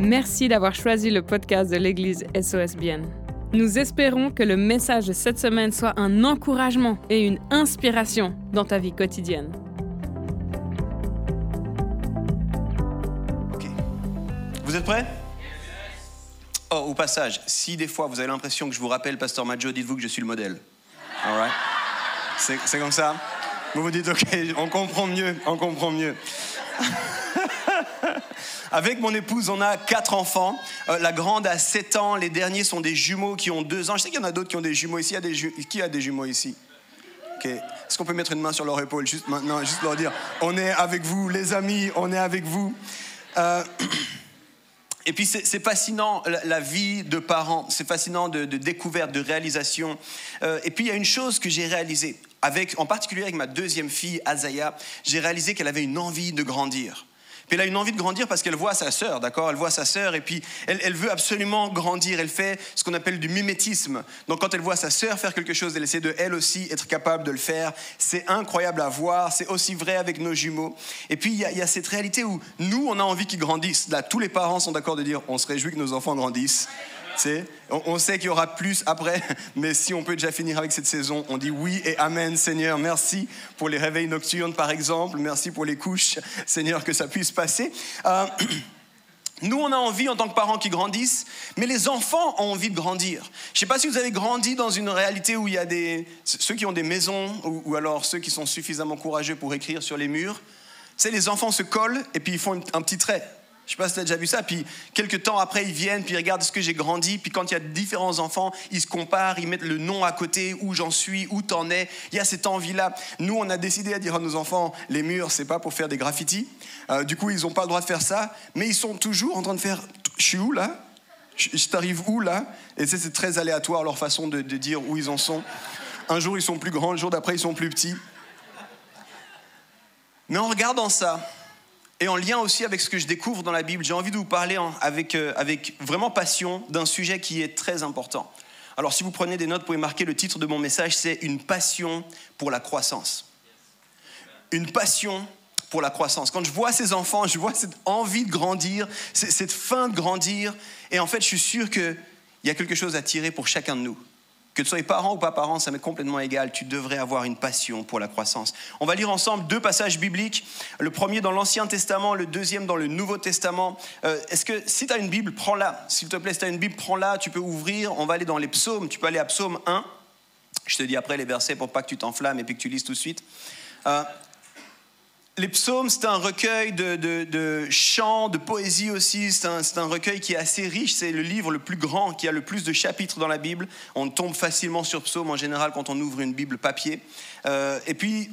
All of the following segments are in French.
Merci d'avoir choisi le podcast de l'Église SOSBN. Nous espérons que le message de cette semaine soit un encouragement et une inspiration dans ta vie quotidienne. Vous êtes prêts? Oh, au passage, si des fois vous avez l'impression que je vous rappelle Pasteur Maggio, dites-vous que je suis le modèle. All c'est comme ça? Vous vous dites, ok, on comprend mieux, on comprend mieux. Avec mon épouse, on a quatre enfants. Euh, la grande a 7 ans, les derniers sont des jumeaux qui ont 2 ans. Je sais qu'il y en a d'autres qui ont des jumeaux ici. Qui a des jumeaux ici? Ok. Est-ce qu'on peut mettre une main sur leur épaule juste maintenant, juste leur dire, on est avec vous, les amis, on est avec vous? Euh, et puis c'est fascinant la, vie de parents, c'est fascinant de, de découverte, de réalisation. Euh, et puis il y a une chose que j'ai réalisée, avec, en particulier avec ma deuxième fille, Azaya, j'ai réalisé qu'elle avait une envie de grandir. Puis elle a une envie de grandir parce qu'elle voit sa sœur, d'accord? Elle voit sa sœur et puis elle, elle veut absolument grandir. Elle fait ce qu'on appelle du mimétisme. Donc quand elle voit sa sœur faire quelque chose, elle essaie de elle aussi être capable de le faire. C'est incroyable à voir. C'est aussi vrai avec nos jumeaux. Et puis il y, y a cette réalité où nous, on a envie qu'ils grandissent. Là, tous les parents sont d'accord de dire on se réjouit que nos enfants grandissent. On, sait qu'il y aura plus après, mais si on peut déjà finir avec cette saison, on dit oui et amen, Seigneur. Merci pour les réveils nocturnes, par exemple. Merci pour les couches, Seigneur, que ça puisse passer. Euh, nous, on a envie en tant que parents qui grandissent, mais les enfants ont envie de grandir. Je ne sais pas si vous avez grandi dans une réalité où il y a des ceux qui ont des maisons ou, ou alors ceux qui sont suffisamment courageux pour écrire sur les murs. Sais, les enfants se collent et puis ils font un petit trait. Je sais pas si tu as déjà vu ça. Puis quelques temps après, ils viennent, puis ils regardent ce que j'ai grandi. Puis quand il y a différents enfants, ils se comparent, ils mettent le nom à côté, où j'en suis, où t'en es. Il y a cette envie-là. Nous, on a décidé à dire à nos enfants, les murs, c'est pas pour faire des graffitis. Euh, du coup, ils n'ont pas le droit de faire ça. Mais ils sont toujours en train de faire, je suis où là? Je t'arrive où là? Et c'est très aléatoire leur façon de, de dire où ils en sont. Un jour, ils sont plus grands, le jour d'après, ils sont plus petits. Mais en regardant ça, et en lien aussi avec ce que je découvre dans la Bible, j'ai envie de vous parler avec, euh, avec vraiment passion d'un sujet qui est très important. Alors si vous prenez des notes, vous pouvez marquer le titre de mon message, c'est Une passion pour la croissance. Une passion pour la croissance. Quand je vois ces enfants, je vois cette envie de grandir, cette faim de grandir, et en fait je suis sûr qu'il y a quelque chose à tirer pour chacun de nous. Que tu sois parent ou pas parent, ça m'est complètement égal. Tu devrais avoir une passion pour la croissance. On va lire ensemble deux passages bibliques. Le premier dans l'Ancien Testament, le deuxième dans le Nouveau Testament. Euh, Est-ce que si tu as une Bible, prends-la. S'il te plaît, si tu as une Bible, prends-la. Tu peux ouvrir. On va aller dans les psaumes. Tu peux aller à psaume 1. Je te dis après les versets pour pas que tu t'enflammes et puis que tu lises tout de suite. Euh, les psaumes, c'est un recueil de, chants, de poésie aussi. C'est un, recueil qui est assez riche. C'est le livre le plus grand, qui a le plus de chapitres dans la Bible. On tombe facilement sur psaumes en général quand on ouvre une Bible papier. Euh, et puis,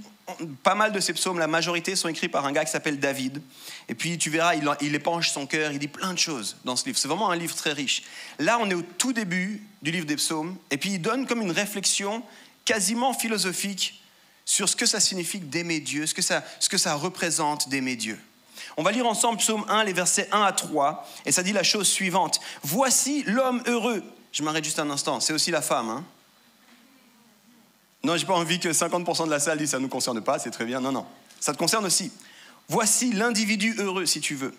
pas mal de ces psaumes, la majorité sont écrits par un gars qui s'appelle David. Et puis, tu verras, il, il épanche son cœur, il dit plein de choses dans ce livre. C'est vraiment un livre très riche. Là, on est au tout début du livre des psaumes. Et puis, il donne comme une réflexion quasiment philosophique sur ce que ça signifie d'aimer Dieu, ce que ça, ce que ça représente d'aimer Dieu. On va lire ensemble Psaume 1, les versets 1 à 3, et ça dit la chose suivante. Voici l'homme heureux. Je m'arrête juste un instant, c'est aussi la femme. Hein non, j'ai pas envie que 50% de la salle dise ça ne nous concerne pas, c'est très bien. Non, non, ça te concerne aussi. Voici l'individu heureux, si tu veux.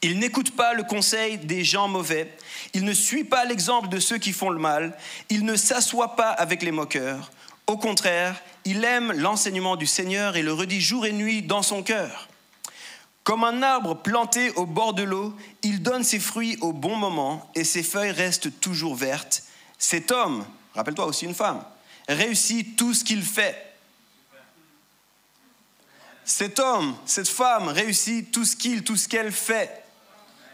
Il n'écoute pas le conseil des gens mauvais. Il ne suit pas l'exemple de ceux qui font le mal. Il ne s'assoit pas avec les moqueurs. Au contraire, il aime l'enseignement du Seigneur et le redit jour et nuit dans son cœur. Comme un arbre planté au bord de l'eau, il donne ses fruits au bon moment et ses feuilles restent toujours vertes. Cet homme, rappelle-toi aussi une femme, réussit tout ce qu'il fait. Cet homme, cette femme réussit tout ce qu'il, tout ce qu'elle fait.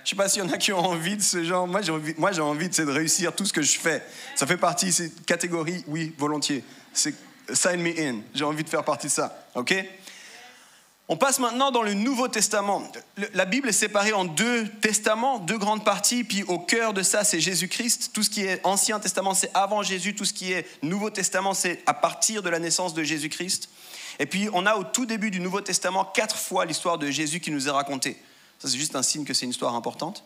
Je sais pas s'il y en a qui ont envie de ce genre. Moi, j'ai envie, moi, j'ai envie c'est de réussir tout ce que je fais. Ça fait partie de cette catégorie, oui, volontiers. C'est sign me in. J'ai envie de faire partie de ça. OK? On passe maintenant dans le Nouveau Testament. La Bible est séparée en deux testaments, deux grandes parties. Puis au cœur de ça, c'est Jésus-Christ. Tout ce qui est Ancien Testament, c'est avant Jésus. Tout ce qui est Nouveau Testament, c'est à partir de la naissance de Jésus-Christ. Et puis, on a au tout début du Nouveau Testament quatre fois l'histoire de Jésus qui nous est racontée. Ça, c'est juste un signe que c'est une histoire importante.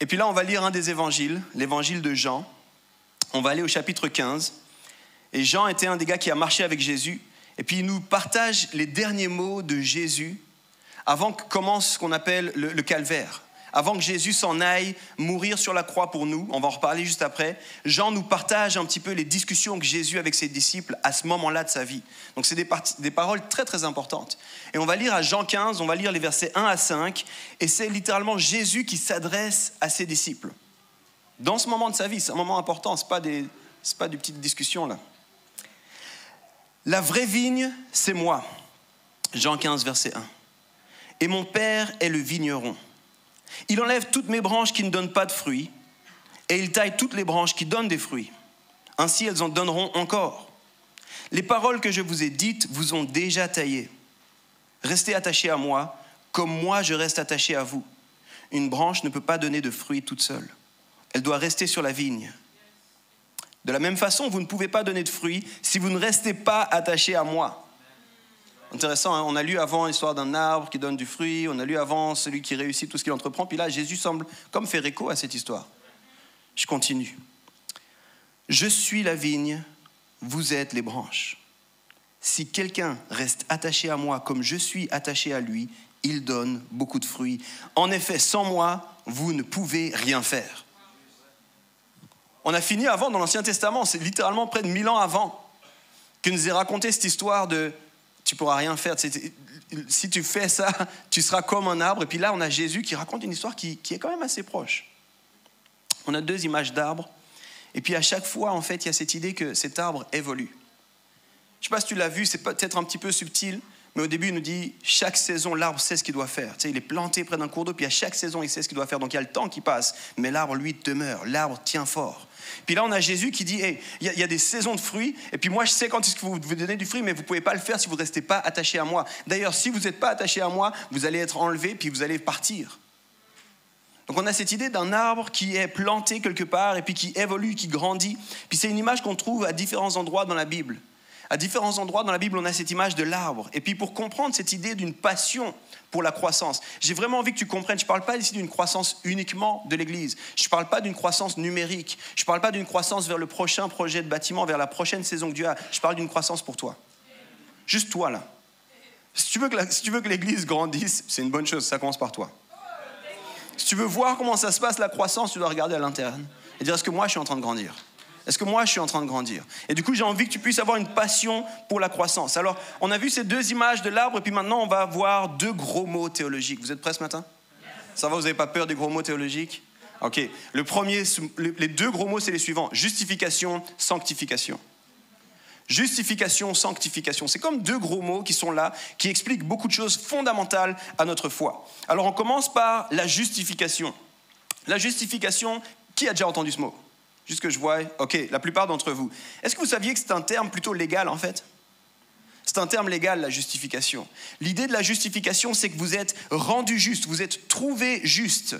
Et puis là, on va lire un des évangiles, l'évangile de Jean. On va aller au chapitre 15. Et Jean était un des gars qui a marché avec Jésus. Et puis il nous partage les derniers mots de Jésus avant que commence ce qu'on appelle le, calvaire, avant que Jésus s'en aille mourir sur la croix pour nous, on va en reparler juste après, Jean nous partage un petit peu les discussions que Jésus avec ses disciples à ce moment-là de sa vie. Donc c'est des, paroles très très importantes. Et on va lire à Jean 15, on va lire les versets 1 à 5, et c'est littéralement Jésus qui s'adresse à ses disciples. Dans ce moment de sa vie, c'est un moment important, ce n'est pas, pas des petites discussions là. La vraie vigne, c'est moi. Jean 15, verset 1. Et mon Père est le vigneron. Il enlève toutes mes branches qui ne donnent pas de fruits, et il taille toutes les branches qui donnent des fruits. Ainsi elles en donneront encore. Les paroles que je vous ai dites vous ont déjà taillé. Restez attachés à moi, comme moi je reste attaché à vous. Une branche ne peut pas donner de fruits toute seule. Elle doit rester sur la vigne. De la même façon, vous ne pouvez pas donner de fruits si vous ne restez pas attaché à moi. Intéressant, hein. on a lu avant l'histoire d'un arbre qui donne du fruit, on a lu avant celui qui réussit tout ce qu'il entreprend, puis là Jésus semble comme faire écho à cette histoire. Je continue. Je suis la vigne, vous êtes les branches. Si quelqu'un reste attaché à moi comme je suis attaché à lui, il donne beaucoup de fruits. En effet, sans moi, vous ne pouvez rien faire. On a fini avant dans l'Ancien Testament, c'est littéralement près de mille ans avant que nous ait raconté cette histoire de tu pourras rien faire. Si tu fais ça, tu seras comme un arbre. Et puis là, on a Jésus qui raconte une histoire qui, est quand même assez proche. On a deux images d'arbres. Et puis à chaque fois, en fait, il y a cette idée que cet arbre évolue. Je ne sais pas si tu l'as vu, c'est peut-être un petit peu subtil, mais au début, il nous dit chaque saison, l'arbre sait ce qu'il doit faire. Tu sais, il est planté près d'un cours d'eau, puis à chaque saison, il sait ce qu'il doit faire. Donc il y a le temps qui passe, mais l'arbre, lui, demeure. L'arbre tient fort. Puis là, on a Jésus qui dit, il y, a des saisons de fruits, et puis moi, je sais quand est-ce que vous devez donner du fruit, mais vous ne pouvez pas le faire si vous ne restez pas attaché à moi. D'ailleurs, si vous n'êtes pas attaché à moi, vous allez être enlevé, puis vous allez partir. Donc on a cette idée d'un arbre qui est planté quelque part, et puis qui évolue, qui grandit. Puis c'est une image qu'on trouve à différents endroits dans la Bible. À différents endroits dans la Bible, on a cette image de l'arbre. Et puis pour comprendre cette idée d'une passion pour la croissance, j'ai vraiment envie que tu comprennes, je ne parle pas ici d'une croissance uniquement de l'Église. Je ne parle pas d'une croissance numérique. Je ne parle pas d'une croissance vers le prochain projet de bâtiment, vers la prochaine saison que Dieu a. Je parle d'une croissance pour toi. Juste toi, là. Si tu veux que, l'Église grandisse, c'est une bonne chose, ça commence par toi. Si tu veux voir comment ça se passe, la croissance, tu dois regarder à l'intérieur et dire, est-ce que moi, je suis en train de grandir? Est-ce que moi, je suis en train de grandir? Et du coup, j'ai envie que tu puisses avoir une passion pour la croissance. Alors, on a vu ces deux images de l'arbre, et puis maintenant, on va voir deux gros mots théologiques. Vous êtes prêts ce matin? Ça va, vous n'avez pas peur des gros mots théologiques? Ok. Le premier, les deux gros mots, c'est les suivants justification, sanctification. Justification, sanctification. C'est comme deux gros mots qui sont là, qui expliquent beaucoup de choses fondamentales à notre foi. Alors, on commence par la justification. La justification, qui a déjà entendu ce mot? Juste que je vois, ok, la plupart d'entre vous. Est-ce que vous saviez que c'est un terme plutôt légal en fait? C'est un terme légal, la justification. L'idée de la justification, c'est que vous êtes rendu juste, vous êtes trouvé juste.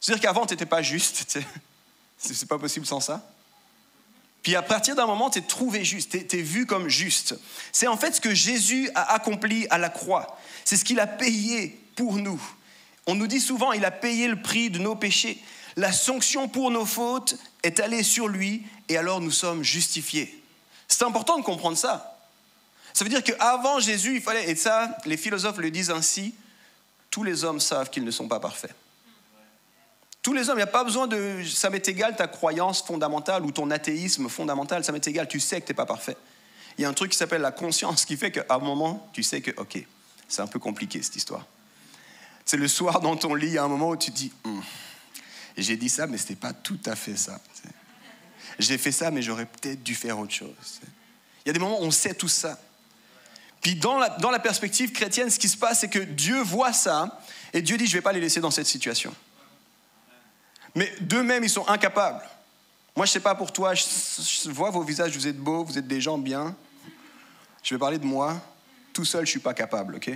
C'est-à-dire qu'avant, tu n'étais pas juste, c'est pas possible sans ça. Puis à partir d'un moment, tu es trouvé juste, tu es, vu comme juste. C'est en fait ce que Jésus a accompli à la croix. C'est ce qu'il a payé pour nous. On nous dit souvent, il a payé le prix de nos péchés la sanction pour nos fautes est allée sur lui et alors nous sommes justifiés. C'est important de comprendre ça. Ça veut dire qu'avant Jésus, il fallait, et ça, les philosophes le disent ainsi, tous les hommes savent qu'ils ne sont pas parfaits. Tous les hommes, il n'y a pas besoin de. Ça m'est égal ta croyance fondamentale ou ton athéisme fondamental, ça m'est égal, tu sais que tu n'es pas parfait. Il y a un truc qui s'appelle la conscience qui fait qu'à un moment, tu sais que, ok, c'est un peu compliqué cette histoire. C'est le soir dans ton lit, a un moment où tu dis, hum, j'ai dit ça, mais ce n'était pas tout à fait ça. J'ai fait ça, mais j'aurais peut-être dû faire autre chose. Il y a des moments où on sait tout ça. Puis dans la, dans la perspective chrétienne, ce qui se passe, c'est que Dieu voit ça, et Dieu dit, je ne vais pas les laisser dans cette situation. Mais d'eux-mêmes, ils sont incapables. Moi, je ne sais pas pour toi, je, vois vos visages, vous êtes beaux, vous êtes des gens bien. Je vais parler de moi. Tout seul, je ne suis pas capable, ok?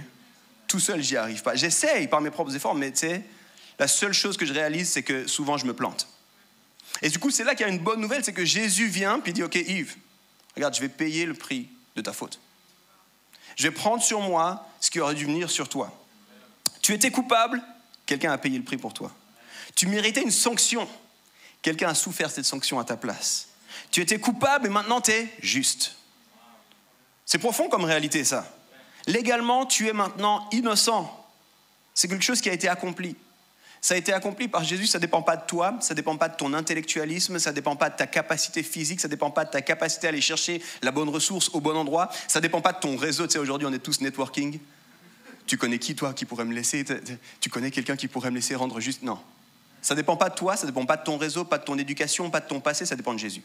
Tout seul, j'y arrive pas. J'essaye par mes propres efforts, mais tu sais, la seule chose que je réalise, c'est que souvent je me plante. Et du coup, c'est là qu'il y a une bonne nouvelle, c'est que Jésus vient puis dit, OK Yves, regarde, je vais payer le prix de ta faute. Je vais prendre sur moi ce qui aurait dû venir sur toi. Tu étais coupable, quelqu'un a payé le prix pour toi. Tu méritais une sanction, quelqu'un a souffert cette sanction à ta place. Tu étais coupable et maintenant tu es juste. C'est profond comme réalité ça. Légalement, tu es maintenant innocent. C'est quelque chose qui a été accompli. Ça a été accompli par Jésus, ça ne dépend pas de toi, ça ne dépend pas de ton intellectualisme, ça ne dépend pas de ta capacité physique, ça ne dépend pas de ta capacité à aller chercher la bonne ressource au bon endroit, ça ne dépend pas de ton réseau. Tu sais, aujourd'hui, on est tous networking. Tu connais qui, toi, qui pourrait me laisser? Tu connais quelqu'un qui pourrait me laisser rendre juste? Non. Ça ne dépend pas de toi, ça ne dépend pas de ton réseau, pas de ton éducation, pas de ton passé, ça dépend de Jésus.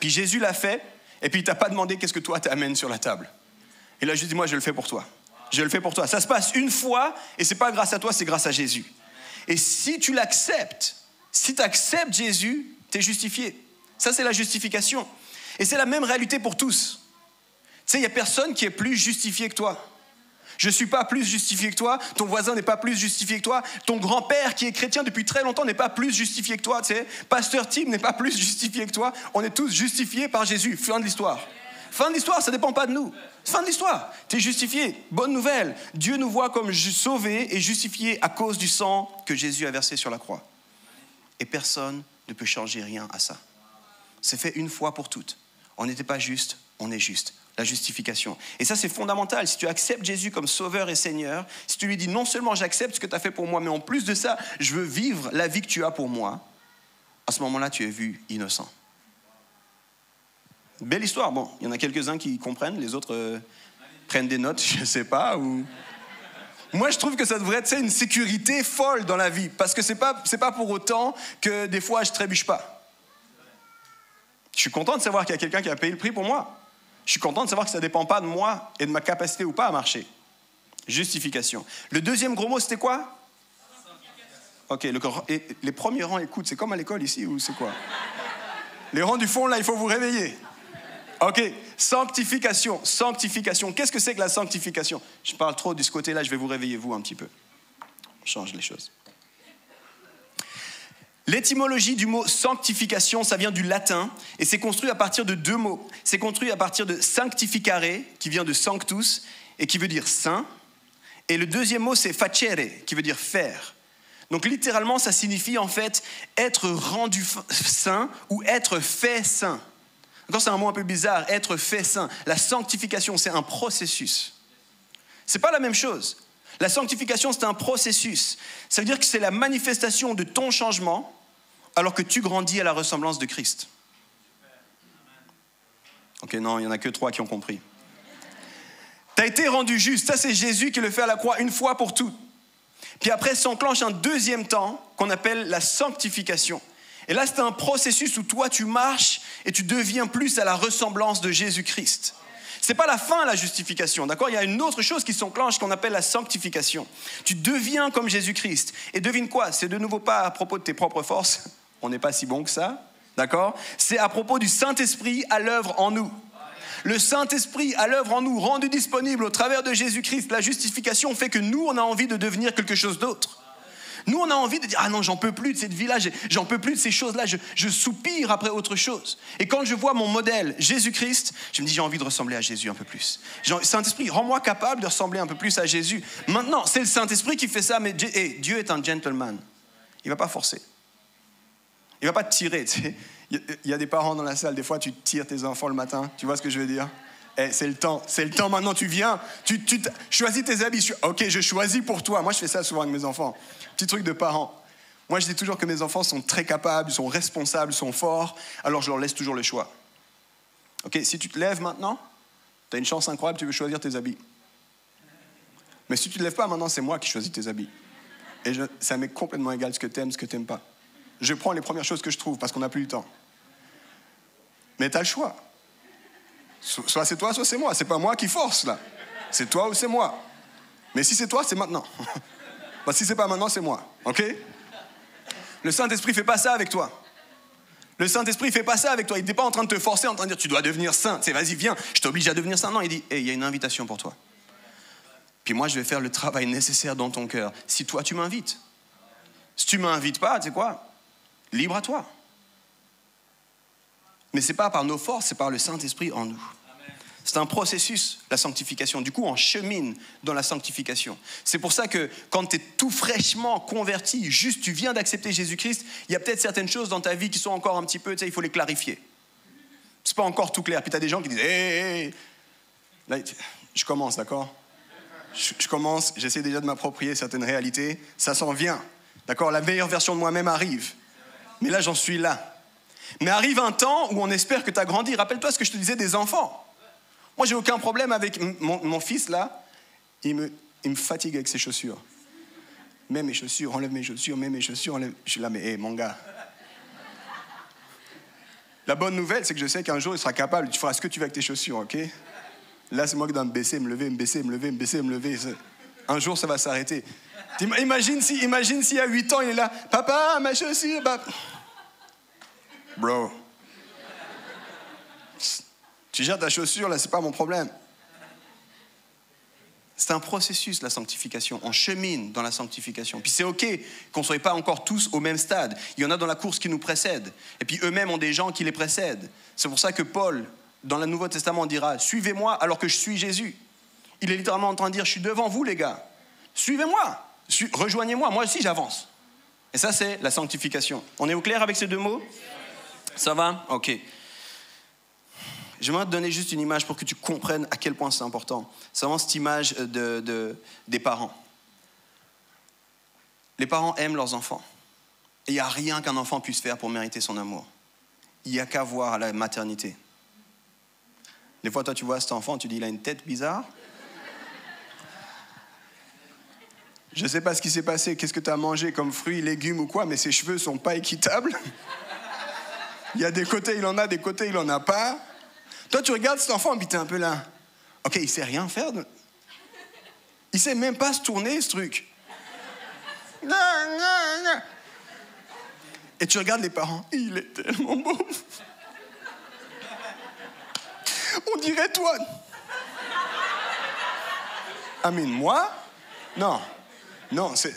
Puis Jésus l'a fait, et puis il t'a pas demandé qu'est-ce que toi t'amènes sur la table. Il a juste dit, moi, je le fais pour toi. Je le fais pour toi. Ça se passe une fois, et c'est pas grâce à toi, c'est grâce à Jésus. Et si tu l'acceptes, si tu acceptes Jésus, tu es justifié. Ça, c'est la justification. Et c'est la même réalité pour tous. Tu sais, il n'y a personne qui est plus justifié que toi. Je ne suis pas plus justifié que toi, ton voisin n'est pas plus justifié que toi, ton grand-père qui est chrétien depuis très longtemps n'est pas plus justifié que toi, tu sais, pasteur Tim n'est pas plus justifié que toi, on est tous justifiés par Jésus, fin de l'histoire. Fin de l'histoire, ça ne dépend pas de nous. Fin de l'histoire, tu es justifié. Bonne nouvelle, Dieu nous voit comme sauvés et justifiés à cause du sang que Jésus a versé sur la croix. Et personne ne peut changer rien à ça. C'est fait une fois pour toutes. On n'était pas juste, on est juste. La justification. Et ça, c'est fondamental. Si tu acceptes Jésus comme sauveur et Seigneur, si tu lui dis non seulement j'accepte ce que tu as fait pour moi, mais en plus de ça, je veux vivre la vie que tu as pour moi, à ce moment-là, tu es vu innocent. Belle histoire. Bon, il y en a quelques-uns qui comprennent, les autres euh, prennent des notes, je sais pas. Ou... Moi, je trouve que ça devrait être une sécurité folle dans la vie, parce que ce n'est pas, pas pour autant que des fois, je trébuche pas. Je suis content de savoir qu'il y a quelqu'un qui a payé le prix pour moi. Je suis content de savoir que ça ne dépend pas de moi et de ma capacité ou pas à marcher. Justification. Le deuxième gros mot, c'était quoi? Ok, les premiers rangs écoutent. C'est comme à l'école ici ou c'est quoi? Les rangs du fond, là, il faut vous réveiller. Ok, sanctification, sanctification. Qu'est-ce que c'est que la sanctification? Je parle trop de ce côté-là, je vais vous réveiller vous un petit peu. On change les choses. L'étymologie du mot sanctification, ça vient du latin et c'est construit à partir de deux mots. C'est construit à partir de sanctificare, qui vient de sanctus et qui veut dire saint. Et le deuxième mot, c'est facere, qui veut dire faire. Donc littéralement, ça signifie en fait être rendu saint ou être fait saint. Encore, c'est un mot un peu bizarre, être fait saint. La sanctification, c'est un processus. C'est pas la même chose. La sanctification, c'est un processus. Ça veut dire que c'est la manifestation de ton changement alors que tu grandis à la ressemblance de Christ. Ok, non, il n'y en a que trois qui ont compris. Tu as été rendu juste. Ça, c'est Jésus qui le fait à la croix une fois pour toutes. Puis après s'enclenche un deuxième temps qu'on appelle la sanctification. Et là, c'est un processus où toi, tu marches et tu deviens plus à la ressemblance de Jésus-Christ. C'est pas la fin, la justification, d'accord? Il y a une autre chose qui s'enclenche qu'on appelle la sanctification. Tu deviens comme Jésus-Christ. Et devine quoi? C'est de nouveau pas à propos de tes propres forces. On n'est pas si bon que ça, d'accord? C'est à propos du Saint-Esprit à l'œuvre en nous. Le Saint-Esprit à l'œuvre en nous, rendu disponible au travers de Jésus-Christ, la justification fait que nous, on a envie de devenir quelque chose d'autre. Nous, on a envie de dire, ah non, j'en peux plus de cette vie-là, j'en peux plus de ces choses-là, je, soupire après autre chose. Et quand je vois mon modèle, Jésus-Christ, je me dis, j'ai envie de ressembler à Jésus un peu plus. Saint-Esprit, rends-moi capable de ressembler un peu plus à Jésus. Maintenant, c'est le Saint-Esprit qui fait ça, mais Dieu est un gentleman. Il ne va pas forcer. Il ne va pas tirer. Il y a des parents dans la salle, des fois tu tires tes enfants le matin, tu vois ce que je veux dire? Eh, c'est le temps, c'est le temps maintenant, tu viens, tu, choisis tes habits. Ok, je choisis pour toi. Moi, je fais ça souvent avec mes enfants. Petit truc de parents. Moi, je dis toujours que mes enfants sont très capables, sont responsables, sont forts, alors je leur laisse toujours le choix. Ok, si tu te lèves maintenant, tu as une chance incroyable, tu veux choisir tes habits. Mais si tu ne te lèves pas maintenant, c'est moi qui choisis tes habits. Et ça m'est complètement égal ce que tu aimes, ce que tu n'aimes pas. Je prends les premières choses que je trouve parce qu'on n'a plus le temps. Mais tu as le choix. Soit c'est toi, soit c'est moi. C'est pas moi qui force là. C'est toi ou c'est moi. Mais si c'est toi, c'est maintenant. Bah, si c'est pas maintenant, c'est moi. OK? Le Saint-Esprit fait pas ça avec toi. Le Saint-Esprit fait pas ça avec toi. Il n'est pas en train de te forcer, en train de dire tu dois devenir saint. C'est vas-y, viens, je t'oblige à devenir saint. Non, il dit il y a une invitation pour toi. Puis moi, je vais faire le travail nécessaire dans ton cœur. Si toi, tu m'invites. Si tu m'invites pas, tu sais quoi? Libre à toi. Mais ce n'est pas par nos forces, c'est par le Saint-Esprit en nous. C'est un processus, la sanctification. Du coup, on chemine dans la sanctification. C'est pour ça que quand tu es tout fraîchement converti, juste tu viens d'accepter Jésus-Christ, il y a peut-être certaines choses dans ta vie qui sont encore un petit peu, tu sais, il faut les clarifier. C'est pas encore tout clair. Puis tu as des gens qui disent Hé, hé, je commence, d'accord? Je, je commence, j'essaie déjà de m'approprier certaines réalités. Ça s'en vient. D'accord? La meilleure version de moi-même arrive. Mais là, j'en suis là. Mais arrive un temps où on espère que tu as grandi. Rappelle-toi ce que je te disais des enfants. Moi, j'ai aucun problème avec mon, fils là. Il me, fatigue avec ses chaussures. Mets mes chaussures, enlève mes chaussures, mets mes chaussures, enlève. Je suis là, mais hé, mon gars. La bonne nouvelle, c'est que je sais qu'un jour, il sera capable. Tu feras ce que tu veux avec tes chaussures, ok? Là, c'est moi qui dois me baisser, me lever, me baisser, me lever, me baisser, me lever. Un jour, ça va s'arrêter. Imagine si, imagine y a 8 ans, il est là. Papa, ma chaussure. Bro. Tu gères ta chaussure, là, c'est pas mon problème. C'est un processus, la sanctification. On chemine dans la sanctification. Puis c'est OK qu'on ne soit pas encore tous au même stade. Il y en a dans la course qui nous précèdent. Et puis eux-mêmes ont des gens qui les précèdent. C'est pour ça que Paul, dans le Nouveau Testament, dira Suivez-moi alors que je suis Jésus. Il est littéralement en train de dire Je suis devant vous, les gars. Suivez-moi. Rejoignez-moi. Moi aussi, j'avance. Et ça, c'est la sanctification. On est au clair avec ces deux mots? Ça va? Ok. J'aimerais te donner juste une image pour que tu comprennes à quel point c'est important. C'est vraiment cette image de, des parents. Les parents aiment leurs enfants. Et il n'y a rien qu'un enfant puisse faire pour mériter son amour. Il n'y a qu'à voir la maternité. Des fois, toi, tu vois cet enfant, tu dis, il a une tête bizarre. Je ne sais pas ce qui s'est passé, qu'est-ce que tu as mangé comme fruits, légumes ou quoi, mais ses cheveux ne sont pas équitables. Il y a des côtés, il en a, des côtés, il n'en a pas. Toi, tu regardes cet enfant, puis t'es un peu là. Ok, il sait rien faire. De... Il sait même pas se tourner, ce truc. Et tu regardes les parents, il est tellement beau. On dirait toi. Amine, moi? Non. Non, c'est.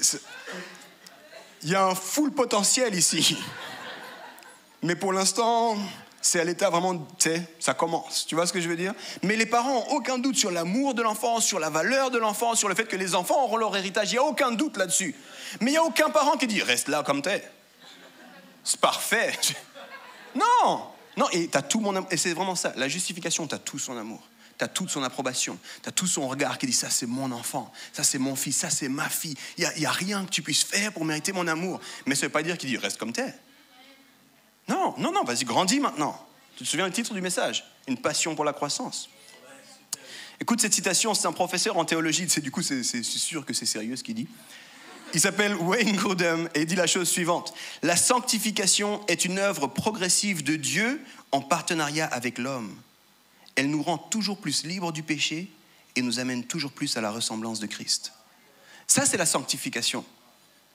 Il y a un full potentiel ici. Mais pour l'instant, c'est à l'état vraiment, tu sais, ça commence. Tu vois ce que je veux dire? Mais les parents n'ont aucun doute sur l'amour de l'enfant, sur la valeur de l'enfant, sur le fait que les enfants auront leur héritage. Il n'y a aucun doute là-dessus. Mais il n'y a aucun parent qui dit reste là comme t'es. C'est parfait. Non Non, et tu as tout mon. Et c'est vraiment ça. La justification, tu as tout son amour. Tu as toute son approbation. Tu as tout son regard qui dit ça, c'est mon enfant. Ça, c'est mon fils. Ça, c'est ma fille. Il n'y a, a, rien que tu puisses faire pour mériter mon amour. Mais ça ne veut pas dire qu'il dit reste comme t'es. Non, non, non, vas-y, grandis maintenant. Tu te souviens du titre du message? Une passion pour la croissance. Écoute cette citation, c'est un professeur en théologie, c'est du coup c'est sûr que c'est sérieux ce qu'il dit. Il s'appelle Wayne Grudem et il dit la chose suivante La sanctification est une œuvre progressive de Dieu en partenariat avec l'homme. Elle nous rend toujours plus libres du péché et nous amène toujours plus à la ressemblance de Christ. Ça, c'est la sanctification.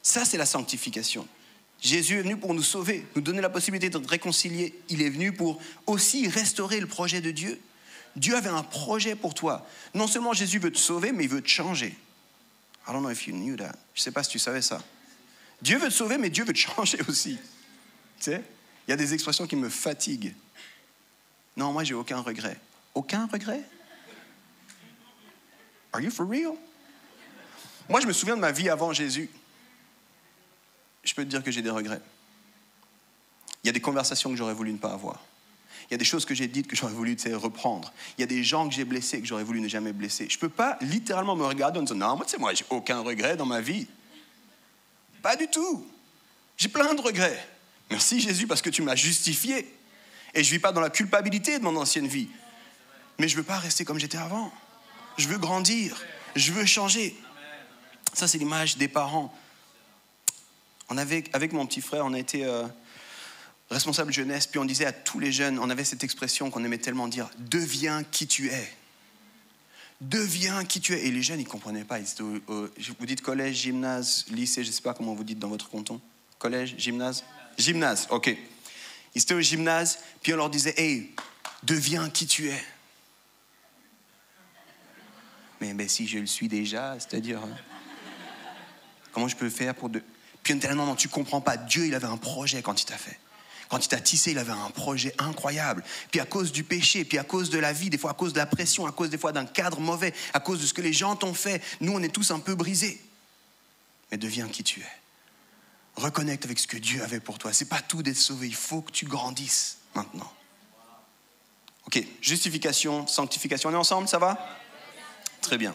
Ça, c'est la sanctification. Jésus est venu pour nous sauver, nous donner la possibilité de réconcilier. Il est venu pour aussi restaurer le projet de Dieu. Dieu avait un projet pour toi. Non seulement Jésus veut te sauver, mais il veut te changer. I don't know if you knew that. Je ne sais pas si tu savais ça. Dieu veut te sauver, mais Dieu veut te changer aussi. Tu sais, il y a des expressions qui me fatiguent. Non, moi, j'ai aucun regret. Aucun regret? Are you for real? Moi, je me souviens de ma vie avant Jésus je peux te dire que j'ai des regrets. Il y a des conversations que j'aurais voulu ne pas avoir. Il y a des choses que j'ai dites que j'aurais voulu reprendre. Il y a des gens que j'ai blessés que j'aurais voulu ne jamais blesser. Je ne peux pas littéralement me regarder en disant Non, moi, tu sais, moi, j'ai aucun regret dans ma vie. Pas du tout. J'ai plein de regrets. Merci Jésus parce que tu m'as justifié. Et je ne vis pas dans la culpabilité de mon ancienne vie. Mais je ne veux pas rester comme j'étais avant. Je veux grandir. Je veux changer. Ça, c'est l'image des parents on avait, avec mon petit frère, on a été euh, responsable jeunesse, puis on disait à tous les jeunes, on avait cette expression qu'on aimait tellement dire, deviens qui tu es. Deviens qui tu es. Et les jeunes, ils ne comprenaient pas. vous dites collège, gymnase, lycée, je ne sais pas comment vous dites dans votre canton. Collège, gymnase? Gymnase, ok. Ils étaient au gymnase, puis on leur disait, hey, deviens qui tu es. Mais, mais si je le suis déjà, c'est-à-dire, hein, comment je peux faire pour... De... Puis tellement, non, tu comprends pas. Dieu, il avait un projet quand il t'a fait. Quand il t'a tissé, il avait un projet incroyable. Puis à cause du péché, puis à cause de la vie, des fois à cause de la pression, à cause des fois d'un cadre mauvais, à cause de ce que les gens t'ont fait, nous, on est tous un peu brisés. Mais deviens qui tu es. Reconnecte avec ce que Dieu avait pour toi. C'est pas tout d'être sauvé. Il faut que tu grandisses maintenant. Ok, justification, sanctification. On est ensemble, ça va? Très bien.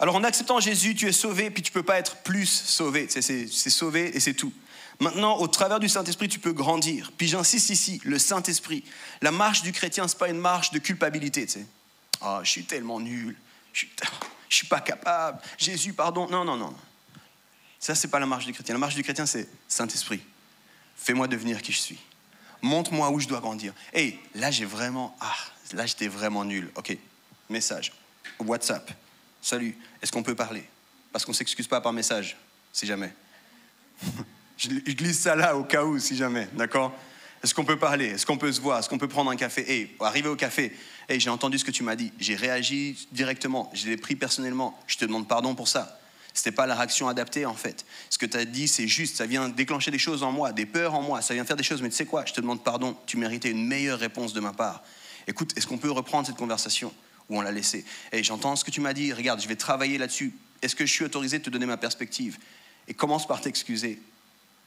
Alors en acceptant Jésus, tu es sauvé, puis tu peux pas être plus sauvé. C'est, c'est, c'est sauvé et c'est tout. Maintenant, au travers du Saint-Esprit, tu peux grandir. Puis j'insiste ici, le Saint-Esprit. La marche du chrétien, ce n'est pas une marche de culpabilité. Tu sais. Oh, je suis tellement nul. Je ne suis pas capable. Jésus, pardon. Non, non, non. Ça, c'est pas la marche du chrétien. La marche du chrétien, c'est Saint-Esprit. Fais-moi devenir qui je suis. Montre-moi où je dois grandir. Et là, j'ai vraiment. Ah, là, j'étais vraiment nul. OK. Message. WhatsApp. Salut. Est-ce qu'on peut parler? Parce qu'on ne s'excuse pas par message, si jamais. Je glisse ça là au cas où, si jamais, d'accord? Est-ce qu'on peut parler? Est-ce qu'on peut se voir? Est-ce qu'on peut prendre un café? Et hey, arriver au café, hey, j'ai entendu ce que tu m'as dit, j'ai réagi directement, je l'ai pris personnellement, je te demande pardon pour ça. Ce n'était pas la réaction adaptée en fait. Ce que tu as dit, c'est juste, ça vient déclencher des choses en moi, des peurs en moi, ça vient faire des choses, mais tu sais quoi, je te demande pardon, tu méritais une meilleure réponse de ma part. Écoute, est-ce qu'on peut reprendre cette conversation? Ou on l'a laissée Et j'entends ce que tu m'as dit, regarde, je vais travailler là-dessus. Est-ce que je suis autorisé de te donner ma perspective? Et commence par t'excuser.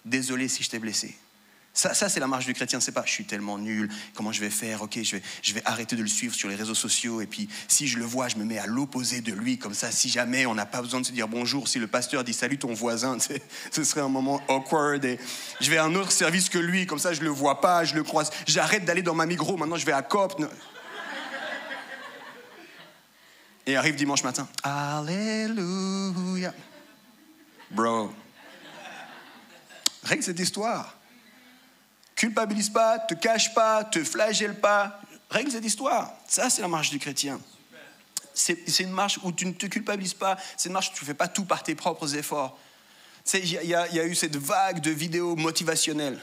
Désolé si je t'ai blessé. Ça, c'est la marche du chrétien, c'est pas je suis tellement nul, comment je vais faire, ok, je vais, je vais arrêter de le suivre sur les réseaux sociaux, et puis si je le vois, je me mets à l'opposé de lui, comme ça, si jamais on n'a pas besoin de se dire bonjour, si le pasteur dit salut ton voisin, ce serait un moment awkward, et je vais à un autre service que lui, comme ça je le vois pas, je le croise, j'arrête d'aller dans ma micro, maintenant je vais à COP. Et arrive dimanche matin, Alléluia. Bro, Règle cette histoire. Culpabilise pas, te cache pas, te flagelle pas. Règle cette histoire. Ça, c'est la marche du chrétien. C'est une marche où tu ne te culpabilises pas. C'est une marche où tu ne fais pas tout par tes propres efforts. Il y, y, a eu cette vague de vidéos motivationnelles.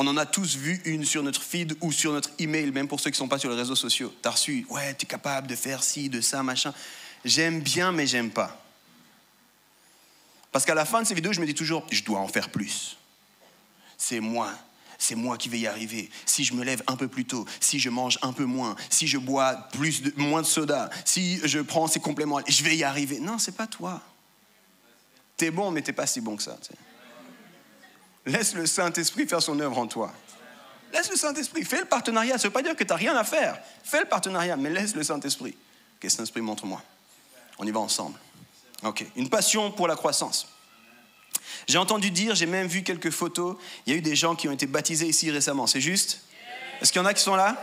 On en a tous vu une sur notre feed ou sur notre email, même pour ceux qui ne sont pas sur les réseaux sociaux. Tu as reçu, ouais, tu es capable de faire ci, de ça, machin. J'aime bien, mais j'aime pas. Parce qu'à la fin de ces vidéos, je me dis toujours, je dois en faire plus. C'est moi. C'est moi qui vais y arriver. Si je me lève un peu plus tôt, si je mange un peu moins, si je bois plus de, moins de soda, si je prends ces compléments, je vais y arriver. Non, c'est pas toi. T'es bon, mais t'es pas si bon que ça. Laisse le Saint-Esprit faire son œuvre en toi. Laisse le Saint-Esprit. Fais le partenariat. Ça ne veut pas dire que tu n'as rien à faire. Fais le partenariat, mais laisse le Saint-Esprit. Que Saint-Esprit montre-moi. On y va ensemble. Ok. Une passion pour la croissance. J'ai entendu dire, j'ai même vu quelques photos, il y a eu des gens qui ont été baptisés ici récemment, c'est juste? Est-ce qu'il y en a qui sont là?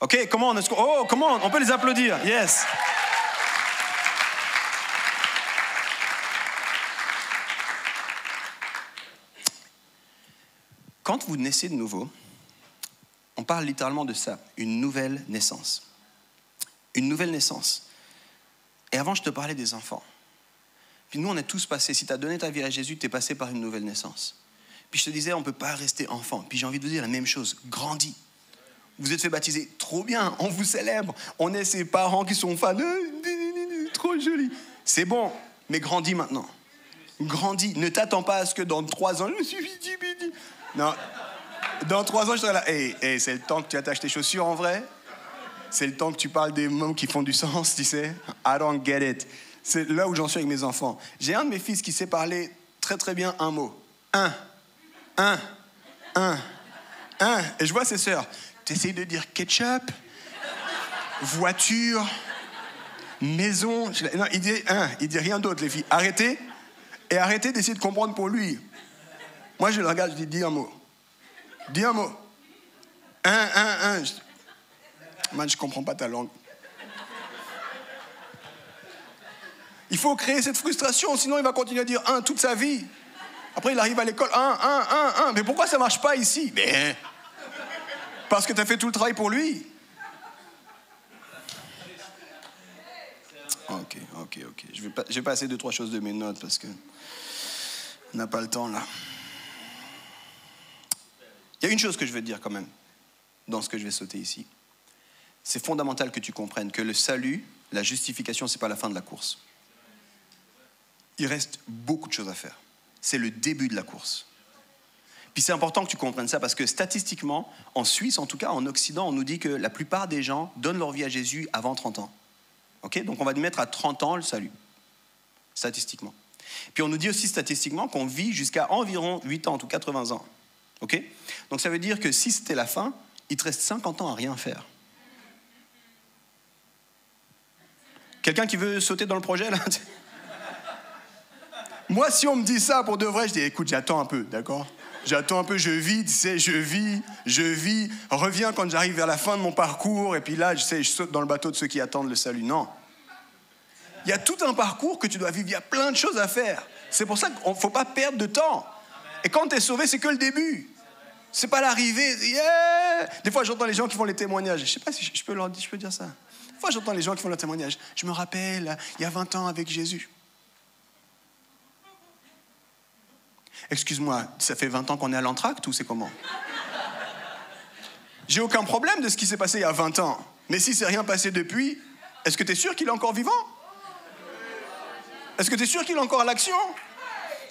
Ok, comment on, oh, comment on peut les applaudir? Yes Quand vous naissez de nouveau, on parle littéralement de ça, une nouvelle naissance. Une nouvelle naissance. Et avant, je te parlais des enfants. Puis nous, on est tous passés. Si tu as donné ta vie à Jésus, tu es passé par une nouvelle naissance. Puis je te disais, on ne peut pas rester enfant. Puis j'ai envie de vous dire la même chose. Grandis. Vous êtes fait baptiser. Trop bien. On vous célèbre. On est ses parents qui sont fans. Trop joli. C'est bon. Mais grandis maintenant. Grandis. Ne t'attends pas à ce que dans trois ans, je me suis dit, Non. Dans trois ans, je serai là. Hey, hey, c'est le temps que tu attaches tes chaussures en vrai. C'est le temps que tu parles des mots qui font du sens, tu sais. I don't get it. C'est là où j'en suis avec mes enfants. J'ai un de mes fils qui sait parler très très bien un mot. Un. Un. Un. Un. Et je vois ses sœurs. Tu essayes de dire ketchup, voiture, maison. Non, il dit un. Il dit rien d'autre, les filles. Arrêtez. Et arrêtez d'essayer de comprendre pour lui. Moi, je le regarde, je dis dis un mot. Dis un mot. Un, un, un. Moi, je comprends pas ta langue. Il faut créer cette frustration, sinon il va continuer à dire un toute sa vie. Après, il arrive à l'école, un, un, un, un. Mais pourquoi ça ne marche pas ici? Mais parce que tu as fait tout le travail pour lui. Ok, ok, ok. Je vais, pas, je vais passer deux, trois choses de mes notes parce que on n'a pas le temps là. Il y a une chose que je veux te dire quand même dans ce que je vais sauter ici. C'est fondamental que tu comprennes que le salut, la justification, ce n'est pas la fin de la course il reste beaucoup de choses à faire. C'est le début de la course. Puis c'est important que tu comprennes ça parce que statistiquement, en Suisse, en tout cas en Occident, on nous dit que la plupart des gens donnent leur vie à Jésus avant 30 ans. Ok? Donc on va mettre à 30 ans le salut, statistiquement. Puis on nous dit aussi statistiquement qu'on vit jusqu'à environ 80 ou 80 ans. Ok? Donc ça veut dire que si c'était la fin, il te reste 50 ans à rien faire. Quelqu'un qui veut sauter dans le projet là? Moi, si on me dit ça pour de vrai, je dis écoute, j'attends un peu, d'accord? J'attends un peu, je vis, tu sais, je vis, je vis. Reviens quand j'arrive vers la fin de mon parcours, et puis là, je sais, je saute dans le bateau de ceux qui attendent le salut. Non. Il y a tout un parcours que tu dois vivre, il y a plein de choses à faire. C'est pour ça qu'il ne faut pas perdre de temps. Et quand tu es sauvé, c'est que le début. C'est pas l'arrivée. Des fois, j'entends les gens qui font les témoignages. Je sais pas si je peux, leur, je dire ça. Des fois, j'entends les gens qui font le témoignage. Je me rappelle, il y a 20 ans avec Jésus. Excuse-moi, ça fait 20 ans qu'on est à l'entracte ou c'est comment? J'ai aucun problème de ce qui s'est passé il y a 20 ans. Mais si c'est rien passé depuis, est-ce que tu es sûr qu'il est encore vivant? Est-ce que tu es sûr qu'il est encore à l'action?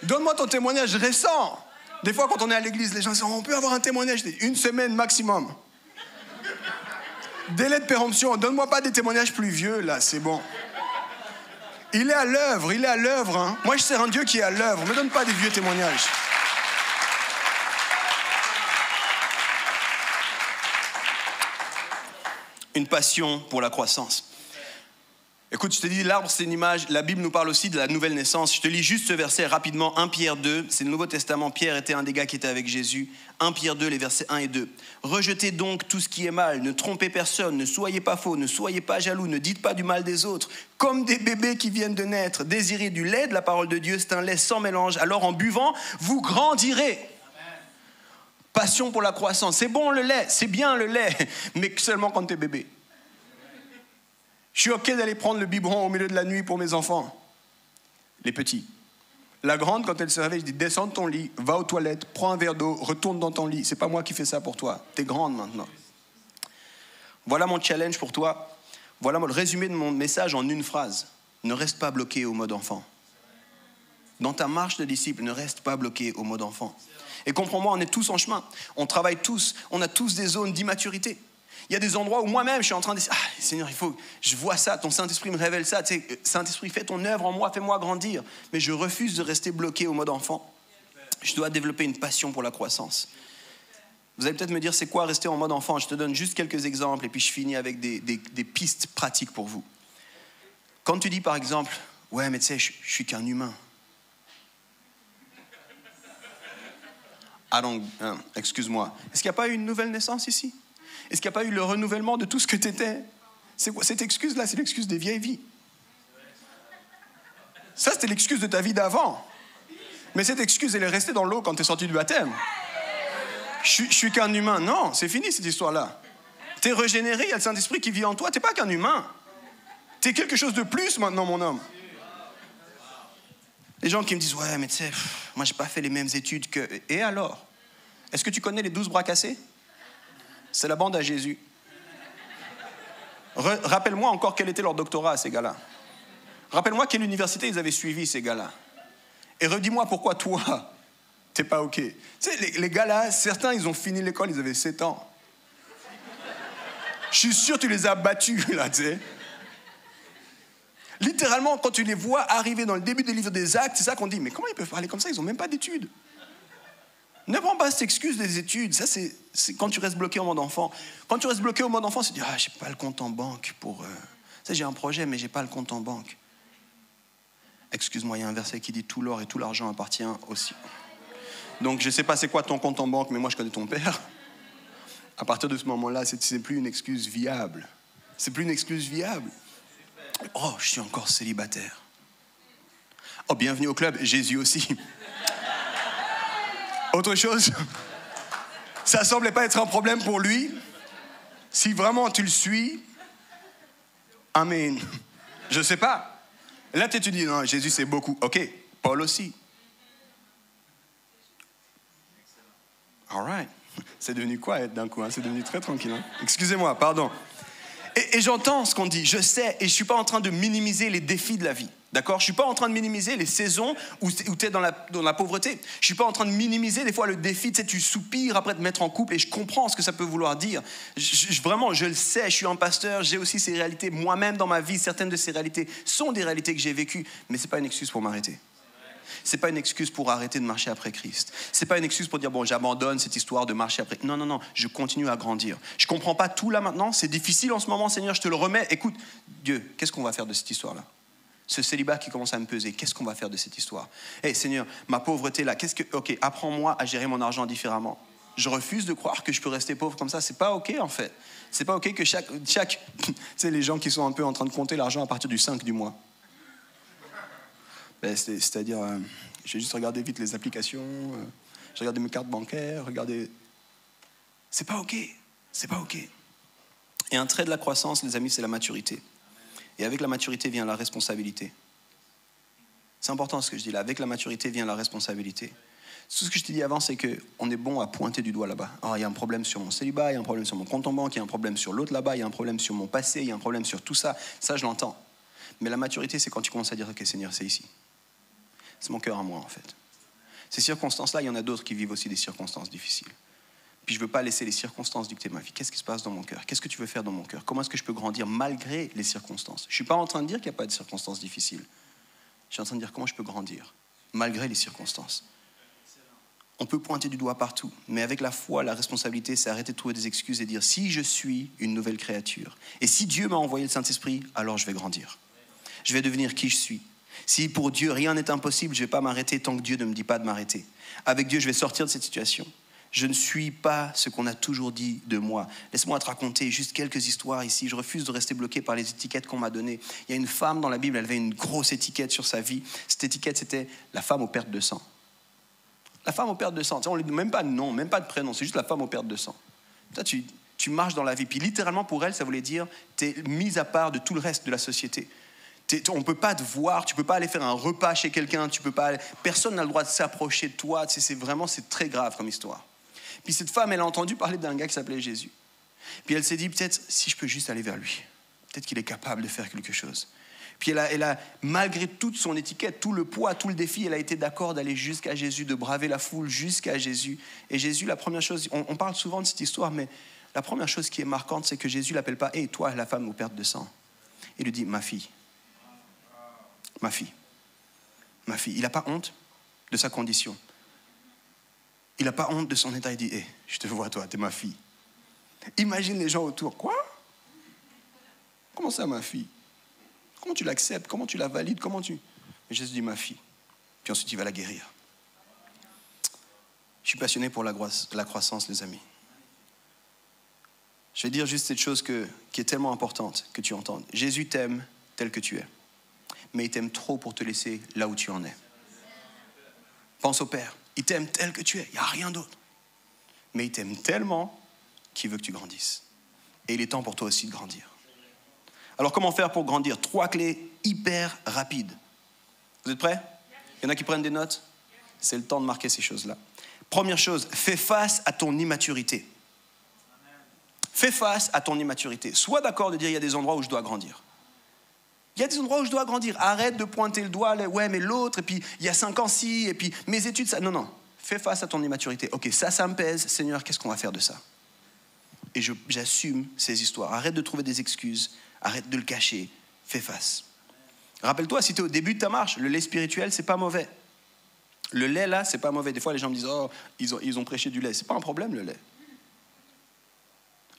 Donne-moi ton témoignage récent. Des fois, quand on est à l'église, les gens disent On peut avoir un témoignage Une semaine maximum. Délai de péremption. Donne-moi pas des témoignages plus vieux, là, c'est bon. Il est à l'œuvre, il est à l'œuvre. Hein. Moi, je sers un Dieu qui est à l'œuvre. Ne me donne pas des vieux témoignages. Une passion pour la croissance. Écoute, je te dis, l'arbre, c'est une image. La Bible nous parle aussi de la nouvelle naissance. Je te lis juste ce verset rapidement. 1 Pierre 2, c'est le Nouveau Testament. Pierre était un des gars qui était avec Jésus. 1 Pierre 2, les versets 1 et 2. Rejetez donc tout ce qui est mal. Ne trompez personne. Ne soyez pas faux. Ne soyez pas jaloux. Ne dites pas du mal des autres. Comme des bébés qui viennent de naître. Désirez du lait de la parole de Dieu. C'est un lait sans mélange. Alors en buvant, vous grandirez. Passion pour la croissance. C'est bon le lait. C'est bien le lait. Mais seulement quand tu es bébé. Je suis OK d'aller prendre le biberon au milieu de la nuit pour mes enfants, les petits. La grande, quand elle se réveille, je dis descends de ton lit, va aux toilettes, prends un verre d'eau, retourne dans ton lit. C'est pas moi qui fais ça pour toi. Tu es grande maintenant. Voilà mon challenge pour toi. Voilà le résumé de mon message en une phrase. Ne reste pas bloqué au mode enfant. Dans ta marche de disciple, ne reste pas bloqué au mode enfant. Et comprends-moi, on est tous en chemin. On travaille tous. On a tous des zones d'immaturité. Il y a des endroits où moi-même, je suis en train de dire, ah, Seigneur, il faut, je vois ça, ton Saint-Esprit me révèle ça. Tu Saint-Esprit, fais ton œuvre en moi, fais-moi grandir. Mais je refuse de rester bloqué au mode enfant. Je dois développer une passion pour la croissance. Vous allez peut-être me dire, c'est quoi rester en mode enfant? Je te donne juste quelques exemples et puis je finis avec des, pistes pratiques pour vous. Quand tu dis par exemple, ouais, mais tu sais, je, je suis qu'un humain. Ah donc, excuse-moi. Est-ce qu'il n'y a pas eu une nouvelle naissance ici? Est-ce qu'il n'y a pas eu le renouvellement de tout ce que tu étais Cette excuse-là, c'est l'excuse des vieilles vies. Ça, c'était l'excuse de ta vie d'avant. Mais cette excuse, elle est restée dans l'eau quand tu es sorti du baptême. Je, je suis qu'un humain. Non, c'est fini cette histoire-là. Tu es régénéré, il y a le Saint-Esprit qui vit en toi. Tu n'es pas qu'un humain. Tu es quelque chose de plus maintenant, mon homme. Les gens qui me disent Ouais, mais tu sais, moi, j'ai pas fait les mêmes études que. Et alors? Est-ce que tu connais les douze bras cassés? C'est la bande à Jésus. Rappelle-moi encore quel était leur doctorat ces gars-là. Rappelle-moi quelle université ils avaient suivi, ces gars-là. Et redis-moi pourquoi toi, t'es pas OK. Tu sais, les, gars-là, certains, ils ont fini l'école, ils avaient 7 ans. Je suis sûr tu les as battus, là, tu sais. Littéralement, quand tu les vois arriver dans le début des livres des actes, c'est ça qu'on dit, mais comment ils peuvent parler comme ça? Ils n'ont même pas d'études. Ne prends pas cette excuse des études. Ça, c'est quand tu restes bloqué au mode enfant. Quand tu restes bloqué au mode enfant, c'est dire Ah, j'ai pas le compte en banque pour. Euh... Ça, j'ai un projet, mais j'ai pas le compte en banque. Excuse-moi, il y a un verset qui dit Tout l'or et tout l'argent appartient aussi. Donc, je sais pas c'est quoi ton compte en banque, mais moi, je connais ton père. À partir de ce moment-là, ce n'est plus une excuse viable. C'est plus une excuse viable. Oh, je suis encore célibataire. Oh, bienvenue au club, Jésus aussi. Autre chose Ça semblait pas être un problème pour lui. Si vraiment tu le suis, Amen. Je sais pas. Là, tu te dis, non, Jésus, c'est beaucoup. OK, Paul aussi. All right. C'est devenu quoi être d'un coup hein? C'est devenu très tranquille. Hein? Excusez-moi, pardon. Et, j'entends ce qu'on dit, je sais, et je ne suis pas en train de minimiser les défis de la vie. D'accord? Je ne suis pas en train de minimiser les saisons où tu es dans la, pauvreté. Je ne suis pas en train de minimiser des fois le défi, tu sais, tu soupires après te mettre en couple et je comprends ce que ça peut vouloir dire. Vraiment, je le sais, je suis un pasteur, j'ai aussi ces réalités. Moi-même dans ma vie, certaines de ces réalités sont des réalités que j'ai vécues, mais ce n'est pas une excuse pour m'arrêter. Ce n'est pas une excuse pour arrêter de marcher après Christ. Ce n'est pas une excuse pour dire, bon, j'abandonne cette histoire de marcher après. Non, non, non, je continue à grandir. Je ne comprends pas tout là maintenant, c'est difficile en ce moment, Seigneur, je te le remets. Écoute, Dieu, qu'est-ce qu'on va faire de cette histoire-là? Ce célibat qui commence à me peser. Qu'est-ce qu'on va faire de cette histoire? Eh Seigneur, ma pauvreté là, qu'est-ce que. Ok, apprends-moi à gérer mon argent différemment. Je refuse de croire que je peux rester pauvre comme ça. C'est pas ok en fait. C'est pas ok que chaque. chaque tu sais, les gens qui sont un peu en train de compter l'argent à partir du 5 du mois. Ben, C'est-à-dire, euh, j'ai juste regardé vite les applications, euh, j'ai regardé mes cartes bancaires, regardé. C'est pas ok. C'est pas ok. Et un trait de la croissance, les amis, c'est la maturité. Et avec la maturité vient la responsabilité. C'est important ce que je dis là. Avec la maturité vient la responsabilité. Tout ce que je t'ai dit avant, c'est qu'on est bon à pointer du doigt là-bas. Ah, il y a un problème sur mon célibat, il y a un problème sur mon compte en banque, il y a un problème sur l'autre là-bas, il y a un problème sur mon passé, il y a un problème sur tout ça. Ça, je l'entends. Mais la maturité, c'est quand tu commences à dire, OK, Seigneur, c'est ici. C'est mon cœur à moi, en fait. Ces circonstances-là, il y en a d'autres qui vivent aussi des circonstances difficiles. Puis je ne veux pas laisser les circonstances dicter ma vie. Qu'est-ce qui se passe dans mon cœur? Qu'est-ce que tu veux faire dans mon cœur? Comment est-ce que je peux grandir malgré les circonstances? Je ne suis pas en train de dire qu'il n'y a pas de circonstances difficiles. Je suis en train de dire comment je peux grandir malgré les circonstances. On peut pointer du doigt partout, mais avec la foi, la responsabilité, c'est arrêter de trouver des excuses et dire si je suis une nouvelle créature, et si Dieu m'a envoyé le Saint-Esprit, alors je vais grandir. Je vais devenir qui je suis. Si pour Dieu rien n'est impossible, je ne vais pas m'arrêter tant que Dieu ne me dit pas de m'arrêter. Avec Dieu, je vais sortir de cette situation. Je ne suis pas ce qu'on a toujours dit de moi. Laisse-moi te raconter juste quelques histoires ici. Je refuse de rester bloqué par les étiquettes qu'on m'a données. Il y a une femme dans la Bible, elle avait une grosse étiquette sur sa vie. Cette étiquette, c'était la femme aux pertes de sang. La femme aux pertes de sang. On ne même pas de nom, même pas de prénom, c'est juste la femme aux pertes de sang. Toi, tu, marches dans la vie. Puis littéralement, pour elle, ça voulait dire tu es mise à part de tout le reste de la société on ne peut pas te voir, tu peux pas aller faire un repas chez quelqu'un, tu peux pas, personne n'a le droit de s'approcher de toi. c'est vraiment, c'est très grave comme histoire. Puis cette femme, elle a entendu parler d'un gars qui s'appelait Jésus. Puis elle s'est dit, peut-être si je peux juste aller vers lui, peut-être qu'il est capable de faire quelque chose. Puis elle a, elle a, malgré toute son étiquette, tout le poids, tout le défi, elle a été d'accord d'aller jusqu'à Jésus, de braver la foule jusqu'à Jésus. Et Jésus, la première chose, on, parle souvent de cette histoire, mais la première chose qui est marquante, c'est que Jésus l'appelle pas, hé, toi, la femme aux pertes de sang. Il lui dit, ma fille, ma fille, ma fille. Il n'a pas honte de sa condition. Il n'a pas honte de son état. Il dit, hé, je te vois toi, tu ma fille. Imagine les gens autour. Quoi? Comment ça, ma fille? Comment tu l'acceptes? Comment tu la valides? Comment tu... Mais Jésus dit, ma fille. Puis ensuite, il va la guérir. Je suis passionné pour la, croissance, les amis. Je vais dire juste cette chose qui est tellement importante que tu entendes. Jésus t'aime tel que tu es, mais il t'aime trop pour te laisser là où tu en es. Pense au Père. Il t'aime tel que tu es, il n'y a rien d'autre. Mais il t'aime tellement qu'il veut que tu grandisses. Et il est temps pour toi aussi de grandir. Alors comment faire pour grandir? Trois clés hyper rapides. Vous êtes prêts? Il y en a qui prennent des notes? C'est le temps de marquer ces choses-là. Première chose, fais face à ton immaturité. Fais face à ton immaturité. Sois d'accord de dire il y a des endroits où je dois grandir. Il y a des endroits où je dois grandir. Arrête de pointer le doigt, ouais, mais l'autre, et puis il y a cinq ans, si, et puis mes études, ça. Non, non. Fais face à ton immaturité. Ok, ça, ça me pèse. Seigneur, qu'est-ce qu'on va faire de ça? Et j'assume ces histoires. Arrête de trouver des excuses. Arrête de le cacher. Fais face. Rappelle-toi, si tu es au début de ta marche, le lait spirituel, c'est pas mauvais. Le lait, là, c'est pas mauvais. Des fois, les gens me disent, oh, ils ont, ils ont prêché du lait. C'est pas un problème, le lait.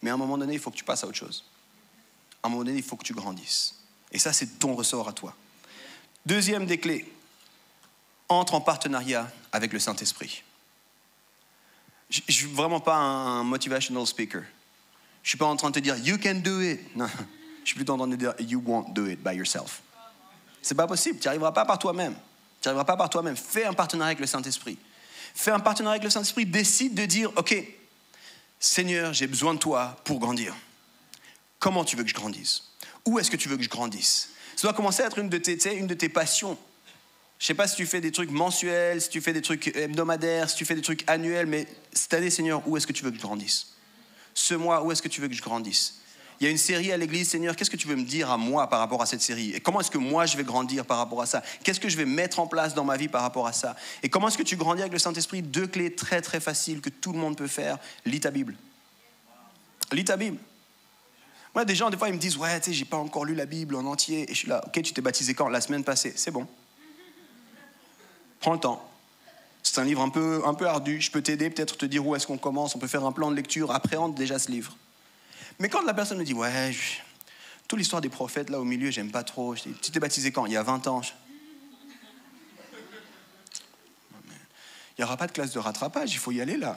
Mais à un moment donné, il faut que tu passes à autre chose. À un moment donné, il faut que tu grandisses. Et ça, c'est ton ressort à toi. Deuxième des clés, entre en partenariat avec le Saint-Esprit. Je ne suis vraiment pas un motivational speaker. Je ne suis pas en train de te dire You can do it. Non, je suis plutôt en train de te dire You won't do it by yourself. C'est pas possible. Tu n'y arriveras pas par toi-même. Tu n'y arriveras pas par toi-même. Fais un partenariat avec le Saint-Esprit. Fais un partenariat avec le Saint-Esprit. Décide de dire Ok, Seigneur, j'ai besoin de toi pour grandir. Comment tu veux que je grandisse? Où est-ce que tu veux que je grandisse? Ça doit commencer à être une de tes, une de tes passions. Je ne sais pas si tu fais des trucs mensuels, si tu fais des trucs hebdomadaires, si tu fais des trucs annuels, mais cette année, Seigneur, où est-ce que tu veux que je grandisse? Ce mois, où est-ce que tu veux que je grandisse? Il y a une série à l'église, Seigneur, qu'est-ce que tu veux me dire à moi par rapport à cette série? Et comment est-ce que moi je vais grandir par rapport à ça? Qu'est-ce que je vais mettre en place dans ma vie par rapport à ça? Et comment est-ce que tu grandis avec le Saint-Esprit? Deux clés très très faciles que tout le monde peut faire. Lis ta Bible. Lis ta Bible. Moi, des gens, des fois, ils me disent Ouais, tu sais, j'ai pas encore lu la Bible en entier. Et je suis là Ok, tu t'es baptisé quand? La semaine passée. C'est bon. Prends le temps. C'est un livre un peu, un peu ardu. Je peux t'aider, peut-être te dire où est-ce qu'on commence. On peut faire un plan de lecture. Appréhende déjà ce livre. Mais quand la personne me dit Ouais, Toute l'histoire des prophètes, là au milieu, j'aime pas trop. Tu t'es baptisé quand? Il y a 20 ans. Il n'y aura pas de classe de rattrapage, il faut y aller là.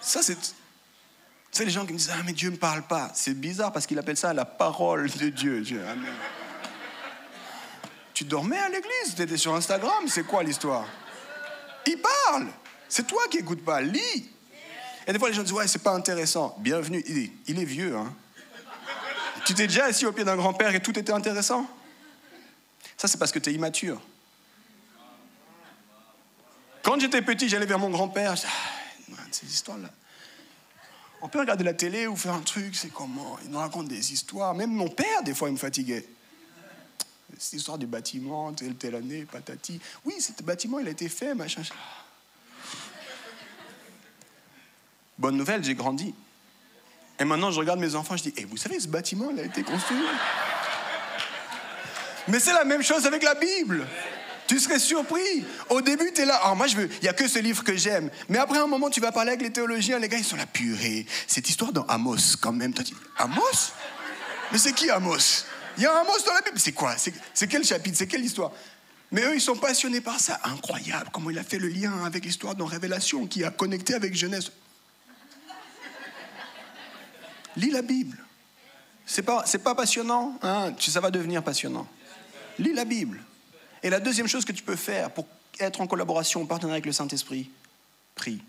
Ça, c'est. C'est les gens qui me disent Ah, mais Dieu ne me parle pas. C'est bizarre parce qu'il appelle ça la parole de Dieu. Amen. Tu dormais à l'église, tu étais sur Instagram, c'est quoi l'histoire? Il parle. C'est toi qui n'écoutes pas, lis. Et des fois, les gens disent Ouais, c'est pas intéressant. Bienvenue. Il est, il est vieux, hein. Tu t'es déjà assis au pied d'un grand-père et tout était intéressant? Ça, c'est parce que tu es immature. Quand j'étais petit, j'allais vers mon grand-père. Ah, ces histoires-là. On peut regarder la télé ou faire un truc, c'est comment? Il nous raconte des histoires. Même mon père, des fois, il me fatiguait. Cette histoire du bâtiment, telle, telle année, patati. Oui, ce bâtiment, il a été fait, machin. Bonne nouvelle, j'ai grandi. Et maintenant, je regarde mes enfants, je dis, eh, vous savez, ce bâtiment, il a été construit. Mais c'est la même chose avec la Bible. Tu serais surpris. Au début, tu es là. Alors, moi, je veux. Il n'y a que ce livre que j'aime. Mais après un moment, tu vas parler avec les théologiens. Les gars, ils sont là, purée. Cette histoire dans Amos, quand même. Toi, tu Amos? Mais c'est qui Amos? Il y a Amos dans la Bible. C'est quoi? C'est quel chapitre? C'est quelle histoire? Mais eux, ils sont passionnés par ça. Incroyable comment il a fait le lien avec l'histoire dans Révélation, qui a connecté avec Genèse. Lis la Bible. C'est pas, pas passionnant, hein? ça va devenir passionnant. Lis la Bible. Et la deuxième chose que tu peux faire pour être en collaboration, en partenariat avec le Saint-Esprit, prie.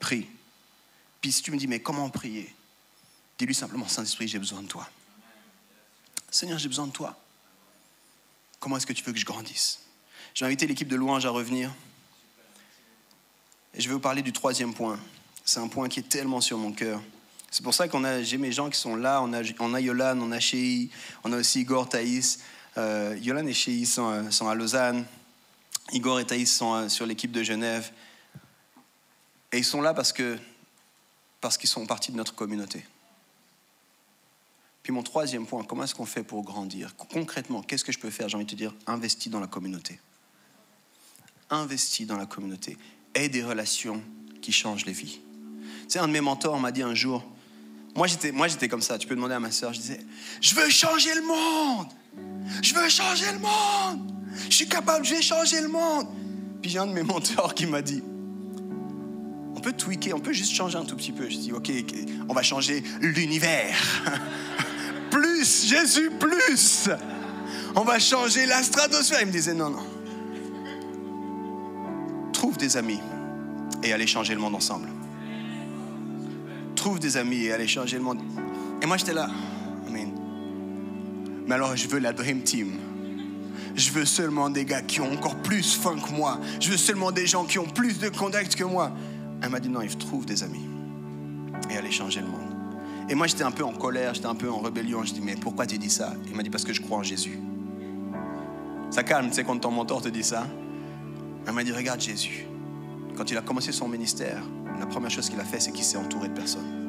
Prie. Puis si tu me dis, mais comment prier? Dis-lui simplement, Saint-Esprit, j'ai besoin de toi. Seigneur, j'ai besoin de toi. Comment est-ce que tu veux que je grandisse? J'ai invité l'équipe de louange à revenir. Et je vais vous parler du troisième point. C'est un point qui est tellement sur mon cœur. C'est pour ça qu'on a, j'ai mes gens qui sont là, on a, on a Yolan, on a Chéi, on a aussi Igor, Thaïs. Euh, Yolan et Chéi sont, euh, sont, à Lausanne, Igor et Thaïs sont euh, sur l'équipe de Genève. Et ils sont là parce, que, parce qu'ils sont partie de notre communauté. Puis mon troisième point, comment est-ce qu'on fait pour grandir? Concrètement, qu'est-ce que je peux faire J'ai envie de te dire, investis dans la communauté. Investis dans la communauté. Aie des relations qui changent les vies. Tu sais, un de mes mentors m'a dit un jour, moi, j'étais, moi, j'étais comme ça. Tu peux demander à ma soeur. Je disais, je veux changer le monde. Je veux changer le monde. Je suis capable, je vais changer le monde. Puis j'ai un de mes mentors qui m'a dit, on peut tweaker, on peut juste changer un tout petit peu. Je dis, ok, on va changer l'univers. plus, Jésus, plus. On va changer la stratosphère. Il me disait, non, non. Trouve des amis et allez changer le monde ensemble trouve des amis et aller changer le monde. Et moi, j'étais là. Mais alors, je veux la Dream Team. Je veux seulement des gars qui ont encore plus faim que moi. Je veux seulement des gens qui ont plus de contacts que moi. Elle m'a dit non, il trouve des amis. Et aller changer le monde. Et moi, j'étais un peu en colère, j'étais un peu en rébellion. Je dis, mais pourquoi tu dis ça? Il m'a dit, parce que je crois en Jésus. Ça calme, tu sais, quand ton mentor te dit ça. Elle m'a dit, regarde Jésus. Quand il a commencé son ministère, la première chose qu'il a fait, c'est qu'il s'est entouré de personnes.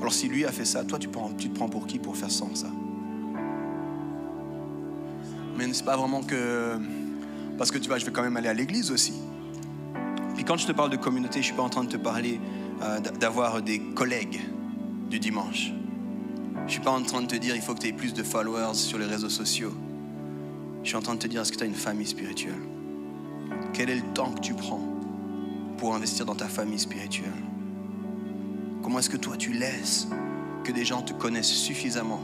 Alors si lui a fait ça, toi tu, tu te prends pour qui pour faire sans ça? Mais c'est pas vraiment que... Parce que tu vois, je vais quand même aller à l'église aussi. Puis quand je te parle de communauté, je suis pas en train de te parler euh, d'avoir des collègues du dimanche. Je suis pas en train de te dire il faut que tu aies plus de followers sur les réseaux sociaux. Je suis en train de te dire est-ce que tu as une famille spirituelle? Quel est le temps que tu prends pour investir dans ta famille spirituelle? Comment est-ce que toi tu laisses que des gens te connaissent suffisamment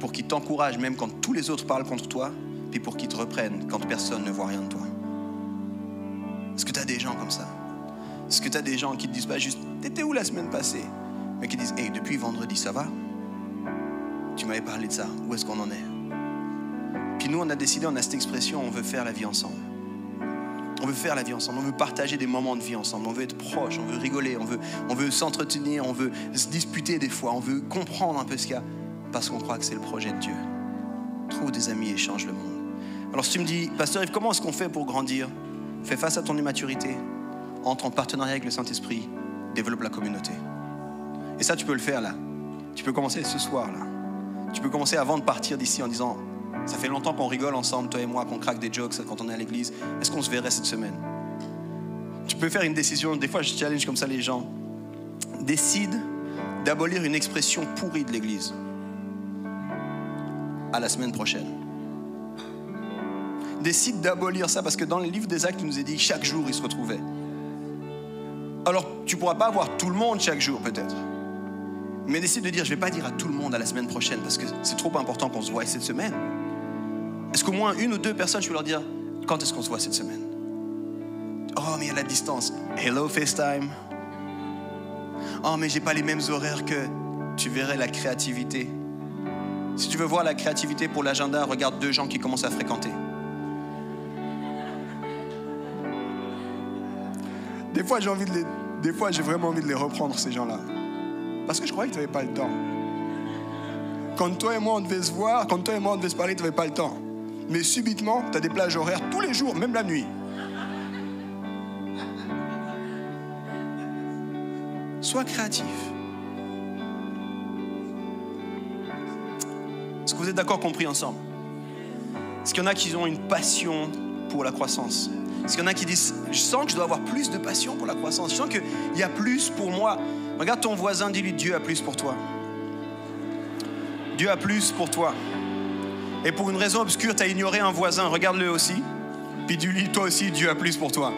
pour qu'ils t'encouragent même quand tous les autres parlent contre toi, puis pour qu'ils te reprennent quand personne ne voit rien de toi. Est-ce que tu as des gens comme ça? Est-ce que tu as des gens qui te disent pas juste T'étais où la semaine passée? Mais qui disent Hey, depuis vendredi, ça va? Tu m'avais parlé de ça, où est-ce qu'on en est? Puis nous, on a décidé, on a cette expression on veut faire la vie ensemble. On veut faire la vie ensemble, on veut partager des moments de vie ensemble, on veut être proche, on veut rigoler, on veut, on veut s'entretenir, on veut se disputer des fois, on veut comprendre un peu ce qu'il y a, parce qu'on croit que c'est le projet de Dieu. Trouve des amis et change le monde. Alors si tu me dis, Pasteur Yves, comment est-ce qu'on fait pour grandir? Fais face à ton immaturité, entre en partenariat avec le Saint-Esprit, développe la communauté. Et ça, tu peux le faire là. Tu peux commencer ce soir là. Tu peux commencer avant de partir d'ici en disant, ça fait longtemps qu'on rigole ensemble, toi et moi, qu'on craque des jokes quand on est à l'église. Est-ce qu'on se verrait cette semaine? Tu peux faire une décision. Des fois, je challenge comme ça les gens. Décide d'abolir une expression pourrie de l'Église. À la semaine prochaine. Décide d'abolir ça parce que dans le livre des actes, il nous est dit que chaque jour, il se retrouvait. Alors, tu pourras pas avoir tout le monde chaque jour, peut-être. Mais décide de dire, je vais pas dire à tout le monde à la semaine prochaine parce que c'est trop important qu'on se voie cette semaine. Est-ce qu'au moins une ou deux personnes, je peux leur dire, quand est-ce qu'on se voit cette semaine? Oh, mais il y a la distance. Hello FaceTime. Oh, mais j'ai pas les mêmes horaires que tu verrais la créativité. Si tu veux voir la créativité pour l'agenda, regarde deux gens qui commencent à fréquenter. Des fois, j'ai vraiment envie de les reprendre ces gens-là, parce que je croyais que tu n'avais pas le temps. Quand toi et moi on devait se voir, quand toi et moi on devait se parler, tu n'avais pas le temps. Mais subitement, tu as des plages horaires tous les jours, même la nuit. Sois créatif. Est-ce que vous êtes d'accord compris ensemble? Est-ce qu'il y en a qui ont une passion pour la croissance? Est-ce qu'il y en a qui disent, je sens que je dois avoir plus de passion pour la croissance, je sens qu'il y a plus pour moi. Regarde ton voisin, dis-lui, Dieu a plus pour toi. Dieu a plus pour toi. Et pour une raison obscure, tu as ignoré un voisin, regarde-le aussi. Puis dis-lui, toi aussi, Dieu a plus pour toi.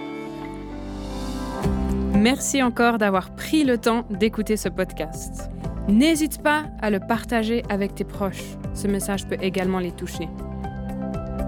Merci encore d'avoir pris le temps d'écouter ce podcast. N'hésite pas à le partager avec tes proches. Ce message peut également les toucher.